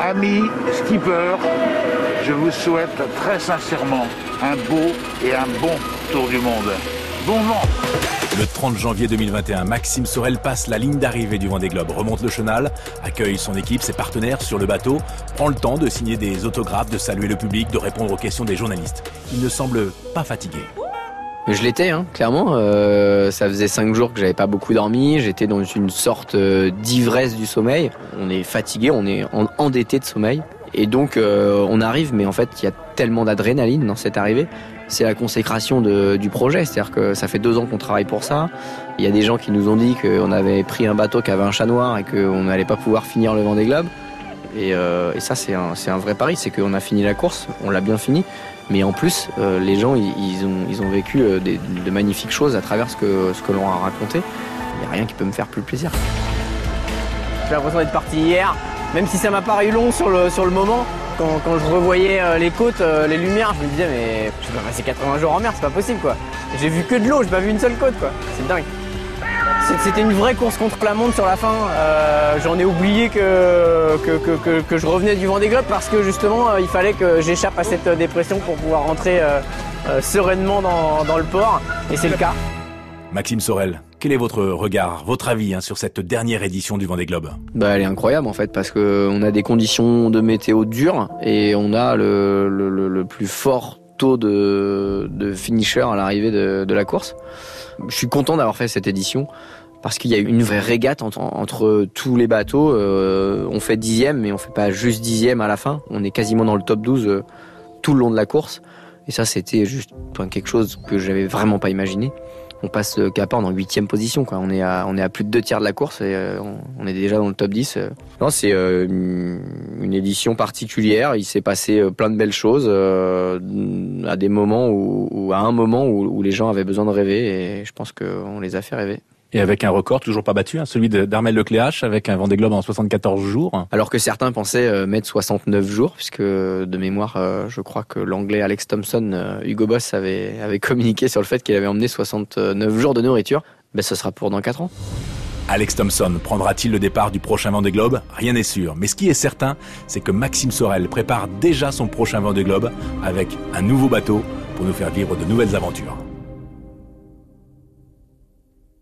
Amis skipper, je vous souhaite très sincèrement un beau et un bon tour du monde. Bon vent Le 30 janvier 2021, Maxime Sorel passe la ligne d'arrivée du Vendée Globe, remonte le chenal, accueille son équipe, ses partenaires sur le bateau, prend le temps de signer des autographes, de saluer le public, de répondre aux questions des journalistes. Il ne semble pas fatigué. Je l'étais, hein, clairement. Euh, ça faisait cinq jours que j'avais pas beaucoup dormi. J'étais dans une sorte euh, d'ivresse du sommeil. On est fatigué, on est endetté de sommeil. Et donc euh, on arrive, mais en fait il y a tellement d'adrénaline dans cette arrivée. C'est la consécration du projet, c'est-à-dire que ça fait deux ans qu'on travaille pour ça. Il y a des gens qui nous ont dit qu'on avait pris un bateau qui avait un chat noir et qu'on n'allait pas pouvoir finir le Vendée Globe. Et, et ça c'est un, vrai pari, c'est qu'on a fini la course, on l'a bien fini. Mais en plus, euh, les gens, ils, ont, vécu euh, de magnifiques choses à travers ce que, l'on a raconté. Il n'y a rien qui peut me faire plus plaisir. J'ai l'impression d'être parti hier, même si ça m'a paru long sur le, moment. Quand, je revoyais euh, les côtes, les lumières, je me disais mais je vais passer 80 jours en mer, c'est pas possible quoi. J'ai vu que de l'eau, j'ai pas vu une seule côte quoi. C'est dingue. C'était une vraie course contre la montre sur la fin. Euh, J'en ai oublié que que, que, je revenais du Vendée Globe parce que justement euh, il fallait que j'échappe à cette dépression pour pouvoir rentrer euh, euh, sereinement dans, dans, le port. Et c'est le cas. Maxime Sorel, quel est votre regard, votre avis hein, sur cette dernière édition du Vendée Globe? Bah, Elle est incroyable en fait parce qu'on a des conditions de météo dures et on a le, le, le plus fort taux de, de finisher à l'arrivée de, la course. Je suis content d'avoir fait cette édition parce qu'il y a eu une vraie régate entre, tous les bateaux. Euh, on fait dixième, mais on fait pas juste dixième à la fin. On est quasiment dans le top 12 euh, tout le long de la course. Et ça, c'était juste quelque chose que j'avais vraiment pas imaginé on passe le Capard en huitième position. On, est à, on est plus de deux tiers de la course et euh, on, est déjà dans le top 10. Non, c'est une édition particulière. Il s'est passé euh, plein de belles choses à des moments où, à un moment où, où, les gens avaient besoin de rêver et je pense qu'on les a fait rêver et avec un record toujours pas battu, hein, celui d'Armel Lecléache avec un Vendée Globe en 74 jours. Alors que certains pensaient euh, mettre 69 jours, puisque de mémoire, euh, je crois que l'anglais Alex Thompson, euh, Hugo Boss avait, avait communiqué sur le fait qu'il avait emmené 69 jours de nourriture. Ben, ce sera pour dans 4 ans. Alex Thompson prendra-t-il le départ du prochain Vendée Globe? Rien n'est sûr. Mais ce qui est certain, c'est que Maxime Sorel prépare déjà son prochain Vendée Globe avec un nouveau bateau pour nous faire vivre de nouvelles aventures.